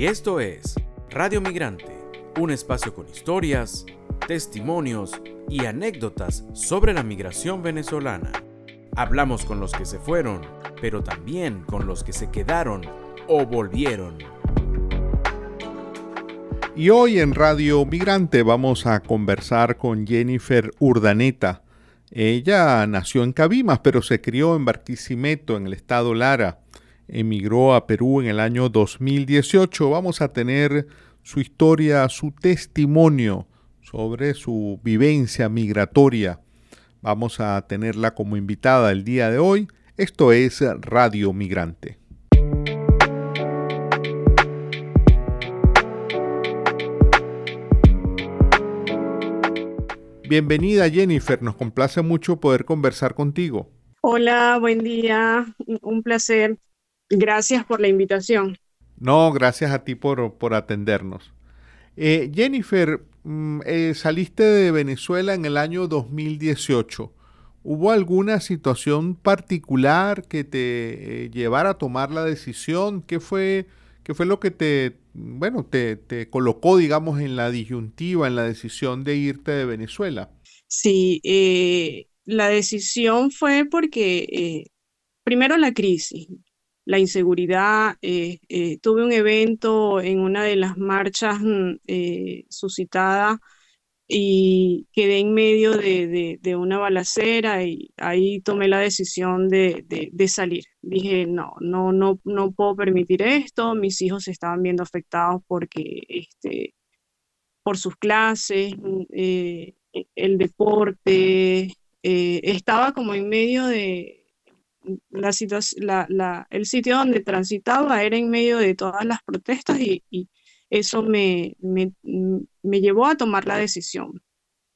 Y esto es Radio Migrante, un espacio con historias, testimonios y anécdotas sobre la migración venezolana. Hablamos con los que se fueron, pero también con los que se quedaron o volvieron. Y hoy en Radio Migrante vamos a conversar con Jennifer Urdaneta. Ella nació en Cabimas, pero se crió en Barquisimeto, en el estado Lara. Emigró a Perú en el año 2018. Vamos a tener su historia, su testimonio sobre su vivencia migratoria. Vamos a tenerla como invitada el día de hoy. Esto es Radio Migrante. Bienvenida Jennifer, nos complace mucho poder conversar contigo. Hola, buen día, un placer. Gracias por la invitación. No, gracias a ti por, por atendernos. Eh, Jennifer, mm, eh, saliste de Venezuela en el año 2018. ¿Hubo alguna situación particular que te eh, llevara a tomar la decisión? ¿Qué fue, qué fue lo que te, bueno, te, te, colocó, digamos, en la disyuntiva, en la decisión de irte de Venezuela? Sí, la decisión fue porque primero la crisis la inseguridad. Eh, eh, tuve un evento en una de las marchas mm, eh, suscitada y quedé en medio de, una balacera y ahí tomé la decisión de, salir. Dije, no, no, no, no puedo permitir esto. Mis hijos se estaban viendo afectados porque, este, por sus clases, mm, el deporte. estaba como en medio de, la la, el sitio donde transitaba era en medio de todas las protestas y, eso me, me, me, llevó a tomar la decisión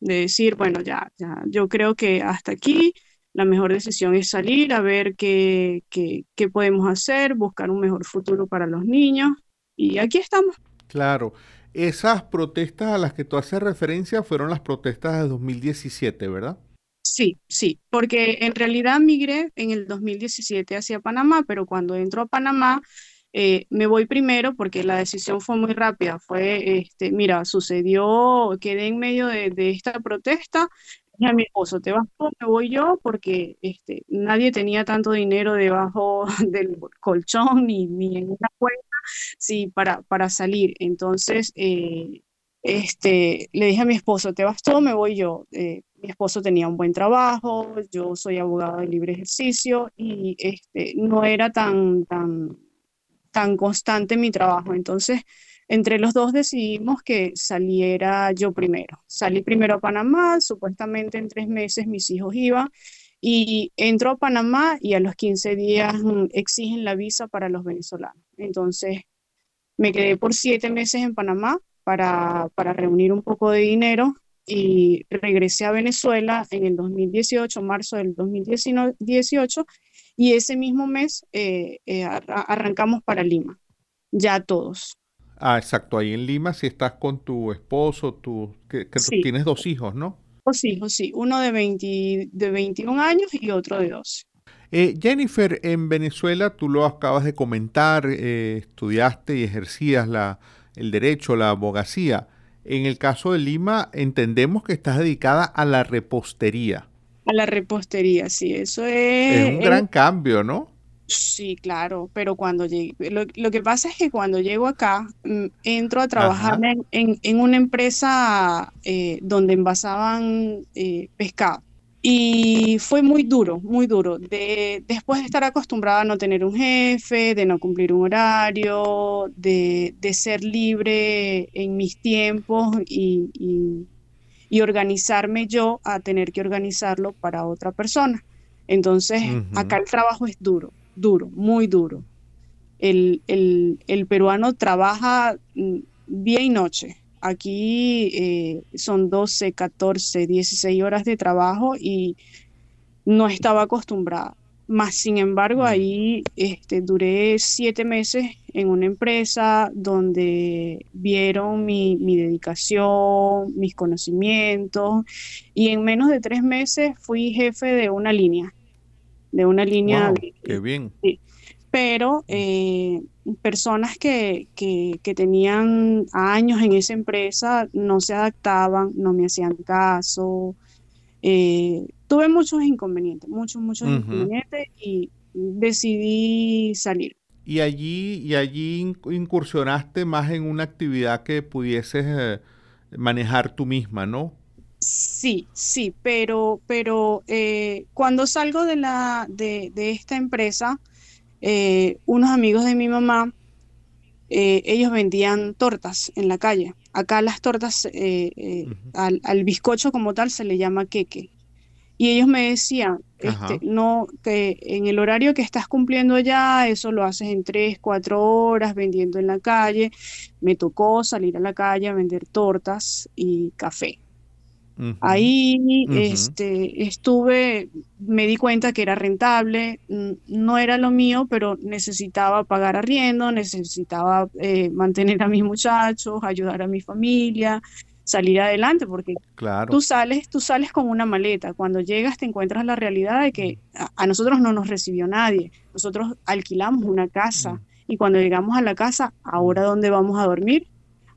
de decir, bueno, ya, ya, yo creo que hasta aquí la mejor decisión es salir a ver qué, qué, qué podemos hacer, buscar un mejor futuro para los niños y aquí estamos. Claro. Esas protestas a las que tú haces referencia fueron las protestas de 2017, ¿verdad? Sí, sí, porque en realidad migré en el 2017 hacia Panamá, pero cuando entro a Panamá eh, me voy primero porque la decisión fue muy rápida. Fue, este, mira, sucedió, quedé en medio de, esta protesta, a mi esposo, te vas tú, me voy yo, porque este, nadie tenía tanto dinero debajo del colchón ni, ni en una cuenta sí, para, para salir. Entonces, eh, este, le dije a mi esposo, te vas tú, me voy yo. Eh, mi esposo tenía un buen trabajo, yo soy abogado de libre ejercicio y este, no era tan, tan, tan constante mi trabajo. Entonces, entre los dos decidimos que saliera yo primero. Salí primero a Panamá, supuestamente en tres meses mis hijos iban y entro a Panamá y a los 15 días mm, exigen la visa para los venezolanos. Entonces, me quedé por siete meses en Panamá para, para reunir un poco de dinero y regresé a Venezuela en el 2018, marzo del 2018, y ese mismo mes eh, eh, arrancamos para Lima, ya todos. Ah, exacto, ahí en Lima si estás con tu esposo, tu, que, tienes dos hijos, ¿no? Dos hijos, sí, uno de, 20, de 21 años y otro de 12. Eh, Jennifer, en Venezuela, tú lo acabas de comentar, estudiaste y ejercías la, el derecho, la abogacía. En el caso de Lima, entendemos que estás dedicada a la repostería. A la repostería, sí, eso es... Es un gran cambio, ¿no? Sí, claro, pero cuando llegué, lo, que pasa es que cuando llego acá, mm, entro a trabajar en, una empresa eh, donde envasaban eh, pescado. Y fue muy duro, muy duro. De, después de estar acostumbrada a no tener un jefe, de no cumplir un horario, de, ser libre en mis tiempos y, organizarme yo a tener que organizarlo para otra persona. Entonces, acá el trabajo es duro, duro, muy duro. El, el peruano trabaja mm, día y noche Aquí eh, son 12, 14, 16 horas de trabajo y no estaba acostumbrada. Más sin embargo, mm. ahí este, duré siete meses en una empresa donde vieron mi, dedicación, mis conocimientos y en menos de tres meses fui jefe de una línea, de una línea. qué bien. Pero eh, personas que, que, tenían años en esa empresa no se adaptaban, no me hacían caso. Eh, tuve muchos inconvenientes, muchos, muchos inconvenientes y decidí salir. Y allí, y allí incursionaste más en una actividad que pudieses eh, manejar tú misma, ¿no? Sí, sí, pero, pero cuando salgo de, la, de, esta empresa, eh, unos amigos de mi mamá, ellos vendían tortas en la calle. Acá las tortas, al, al, bizcocho como tal se le llama queque. Y ellos me decían, este, no, que en el horario que estás cumpliendo ya, eso lo haces en tres, cuatro horas vendiendo en la calle. Me tocó salir a la calle a vender tortas y café. Ahí este, estuve, me di cuenta que era rentable, no era lo mío, pero necesitaba pagar arriendo, necesitaba eh, mantener a mis muchachos, ayudar a mi familia, salir adelante, porque tú sales, tú sales con una maleta. Cuando llegas te encuentras la realidad de que a, nosotros no nos recibió nadie. Nosotros alquilamos una casa y cuando llegamos a la casa, ahora dónde vamos a dormir,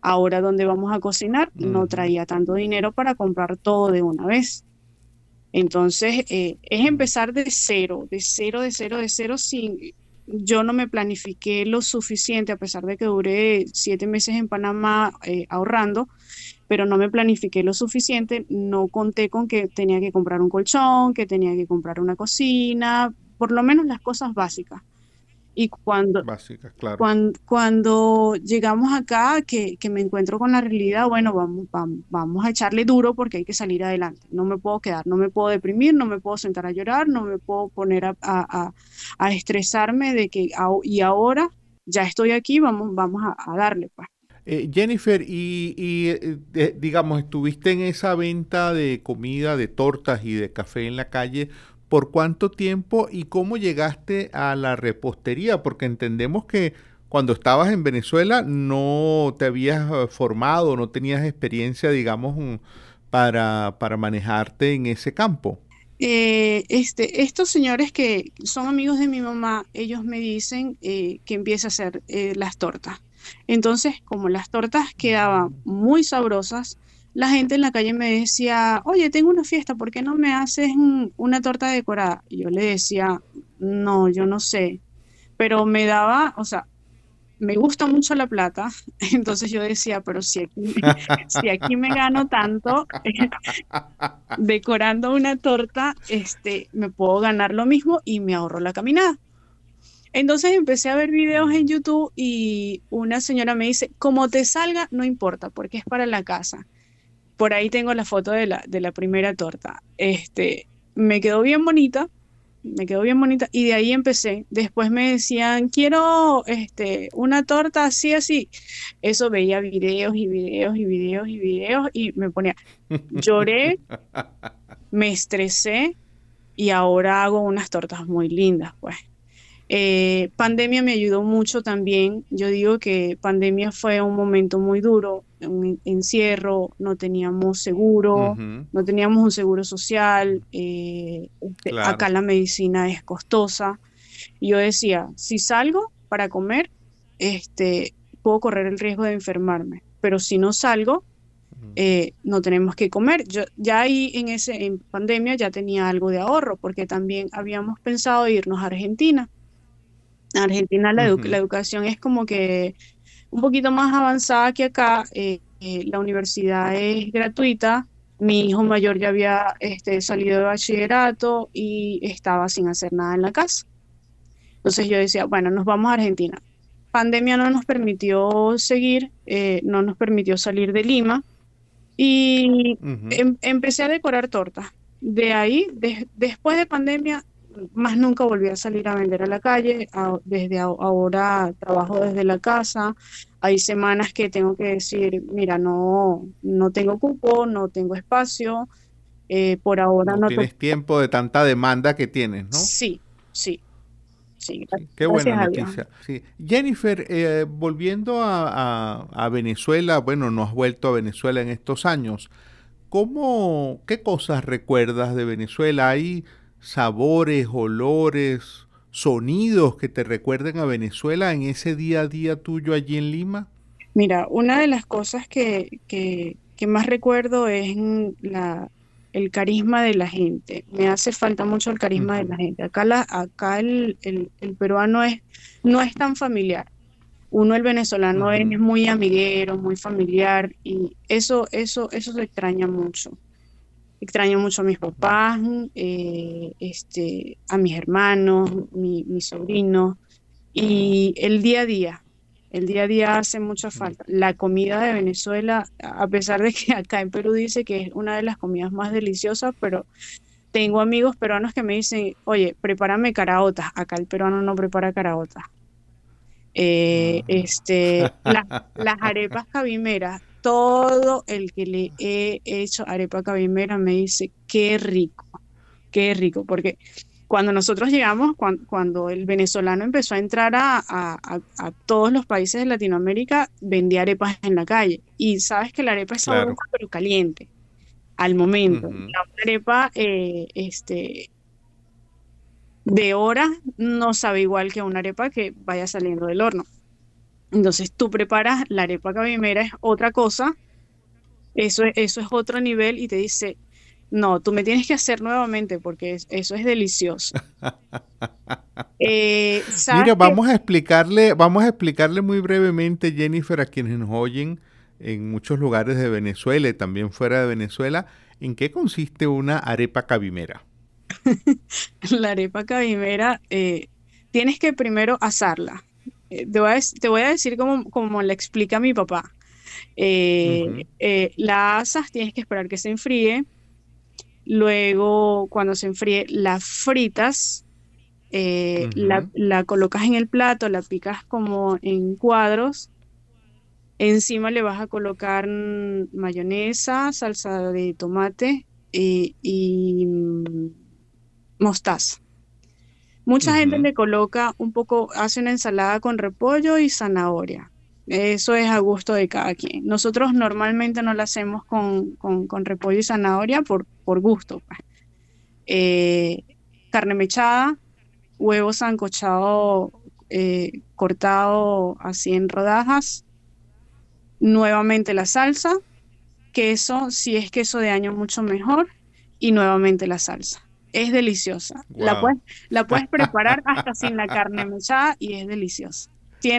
ahora dónde vamos a cocinar, no traía tanto dinero para comprar todo de una vez. Entonces, eh, es empezar de cero, de cero, de cero, de cero, sin... Yo no me planifiqué lo suficiente, a pesar de que duré siete meses en Panamá eh, ahorrando, pero no me planifiqué lo suficiente, no conté con que tenía que comprar un colchón, que tenía que comprar una cocina, por lo menos las cosas básicas. Y cuando, básicas, claro. cuando, llegamos acá, que, me encuentro con la realidad, bueno, vamos, vamos, a echarle duro porque hay que salir adelante. No me puedo quedar, no me puedo deprimir, no me puedo sentar a llorar, no me puedo poner a, a, estresarme de que, y ahora ya estoy aquí, vamos, vamos a, darle. Pues. Eh, Jennifer, y, eh, digamos, estuviste en esa venta de comida, de tortas y de café en la calle, ¿por cuánto tiempo y cómo llegaste a la repostería? Porque entendemos que cuando estabas en Venezuela no te habías eh, formado, no tenías experiencia, digamos, mm, para, para manejarte en ese campo. este, estos señores que son amigos de mi mamá, ellos me dicen que empiece a hacer las tortas. Entonces, como las tortas quedaban muy sabrosas, la gente en la calle me decía, oye, tengo una fiesta, ¿por qué no me haces una torta decorada? Y yo le decía, no, yo no sé. Pero me daba, o sea, me gusta mucho la plata, entonces yo decía, pero si aquí, si aquí me gano tanto decorando una torta, este, me puedo ganar lo mismo y me ahorro la caminada. Entonces empecé a ver videos en YouTube y una señora me dice, como te salga, no importa, porque es para la casa. Por ahí tengo la foto de la, de la primera torta. Este, me quedó bien bonita, me quedó bien bonita y de ahí empecé. Después me decían, quiero este, una torta así, así. Eso veía videos y videos y videos y videos y me ponía, lloré, me estresé y ahora hago unas tortas muy lindas, pues. Eh, pandemia me ayudó mucho también. Yo digo que pandemia fue un momento muy duro, un encierro, no teníamos seguro, no teníamos un seguro social, eh, este, acá la medicina es costosa. yo decía, si salgo para comer, este, puedo correr el riesgo de enfermarme, pero si no salgo, eh, no tenemos que comer. Yo ya ahí en ese en pandemia ya tenía algo de ahorro porque también habíamos pensado irnos a Argentina Argentina la, educación es como que un poquito más avanzada que acá. Eh, eh, la universidad es gratuita. Mi hijo mayor ya había este, salido de bachillerato y estaba sin hacer nada en la casa. Entonces yo decía, bueno, nos vamos a Argentina. Pandemia no nos permitió seguir, eh, no nos permitió salir de Lima y em, empecé a decorar tortas. De ahí, después de pandemia, más nunca volví a salir a vender a la calle. desde ahora trabajo desde la casa. Hay semanas que tengo que decir, mira, no, no tengo cupo, no tengo espacio. Eh, por ahora no, tienes tiempo de tanta demanda que tienes, ¿no? Sí, sí. Sí, qué buena noticia. Jennifer, eh, volviendo a, Venezuela, bueno, no has vuelto a Venezuela en estos años. ¿Cómo, qué cosas recuerdas de Venezuela? ¿Hay sabores, olores, sonidos que te recuerden a Venezuela en ese día a día tuyo allí en Lima? Mira, una de las cosas que, que, más recuerdo es la, el carisma de la gente. Me hace falta mucho el carisma de la gente. Acá, la, acá el, el, peruano es, no es tan familiar. Uno, el venezolano, es muy amiguero, muy familiar y eso, eso, eso se extraña mucho extraño mucho a mis papás, eh, este, a mis hermanos, mi, mi sobrino y el día a día. El día a día hace mucha falta. La comida de Venezuela, a pesar de que acá en Perú dice que es una de las comidas más deliciosas, pero tengo amigos peruanos que me dicen, oye, prepárame caraotas. Acá el peruano no prepara caraotas. Eh, ah. este, las arepas cabimeras todo el que le he hecho arepa cabimera me dice, qué rico, qué rico, porque cuando nosotros llegamos, cuando, el venezolano empezó a entrar a, todos los países de Latinoamérica, vendía arepas en la calle. Y sabes que la arepa es sabrosa, pero caliente, al momento. La arepa eh, este, de hora no sabe igual que una arepa que vaya saliendo del horno. Entonces tú preparas la arepa cabimera, es otra cosa, eso, eso es otro nivel y te dice, no, tú me tienes que hacer nuevamente porque eso es delicioso. Eh, Mira, vamos a explicarle, vamos a explicarle muy brevemente, Jennifer, a quienes nos oyen en muchos lugares de Venezuela y también fuera de Venezuela, en qué consiste una arepa cabimera. la arepa cabimera, eh, tienes que primero asarla. Eh, te, voy a, decir como, como le explica mi papá. Eh, eh, la asas, tienes que esperar que se enfríe. Luego, cuando se enfríe, la fritas, la, colocas en el plato, la picas como en cuadros. Encima le vas a colocar mayonesa, salsa de tomate y mm, mostaza. Mucha gente le coloca un poco, hace una ensalada con repollo y zanahoria. Eso es a gusto de cada quien. Nosotros normalmente no la hacemos con, repollo y zanahoria por, por gusto. Pues. Eh, carne mechada, huevo sancochado eh, cortado así en rodajas, nuevamente la salsa, queso, si es queso de año mucho mejor, y nuevamente la salsa es deliciosa. La, puedes, la puedes preparar hasta sin la carne mechada y es deliciosa.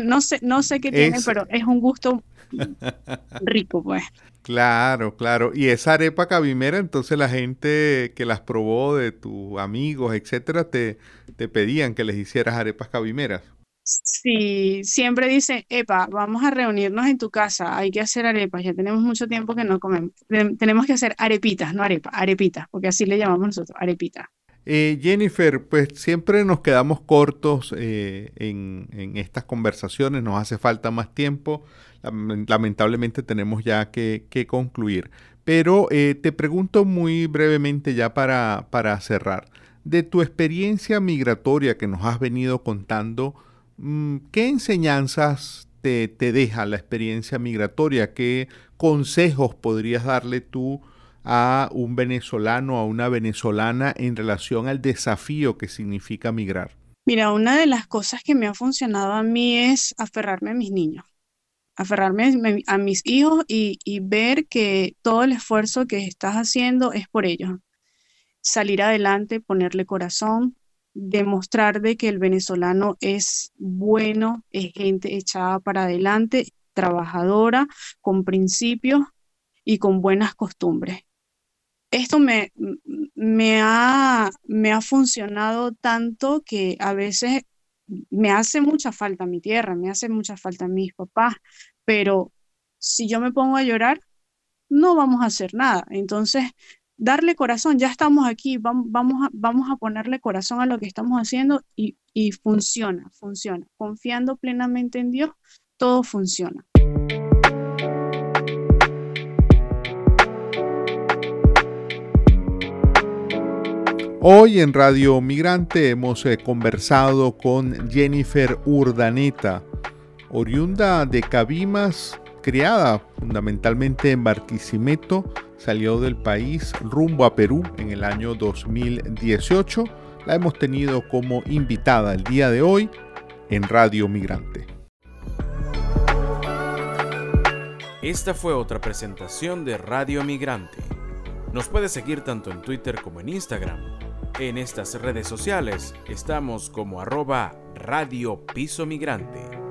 no, sé, no sé qué tiene, pero es un gusto rico, pues. Claro, claro. Y esa arepa cabimera, entonces la gente que las probó de tus amigos, etcétera, te, te pedían que les hicieras arepas cabimeras. Sí, siempre dicen, epa, vamos a reunirnos en tu casa, hay que hacer arepas, ya tenemos mucho tiempo que no comemos. Tenemos que hacer arepitas, no arepas, arepitas, porque así le llamamos nosotros, arepitas. Eh, Jennifer, pues siempre nos quedamos cortos eh, en, estas conversaciones, nos hace falta más tiempo, lamentablemente tenemos ya que, concluir. Pero eh, te pregunto muy brevemente ya para, para cerrar, de tu experiencia migratoria que nos has venido contando, ¿Qué enseñanzas te, deja la experiencia migratoria? ¿Qué consejos podrías darle tú a un venezolano, a una venezolana en relación al desafío que significa migrar? Mira, una de las cosas que me ha funcionado a mí es aferrarme a mis niños, aferrarme a mis hijos y, y ver que todo el esfuerzo que estás haciendo es por ellos. Salir adelante, ponerle corazón, demostrar de que el venezolano es bueno, es gente echada para adelante, trabajadora, con principios y con buenas costumbres. Esto me, me, ha, me ha funcionado tanto que a veces me hace mucha falta mi tierra, me hace mucha falta mis papás, pero si yo me pongo a llorar, no vamos a hacer nada. Entonces, darle corazón, ya estamos aquí, vamos, a, ponerle corazón a lo que estamos haciendo y, y funciona, funciona. Confiando plenamente en Dios, todo funciona. Hoy en Radio Migrante hemos eh, conversado con Jennifer Urdaneta, oriunda de Cabimas, criada fundamentalmente en Barquisimeto, salió del país rumbo a Perú en el año 2018. la hemos tenido como invitada el día de hoy en Radio Migrante. Esta fue otra presentación de Radio Migrante. Nos puede seguir tanto en Twitter como en Instagram. En estas redes sociales estamos como arroba Radio Piso Migrante.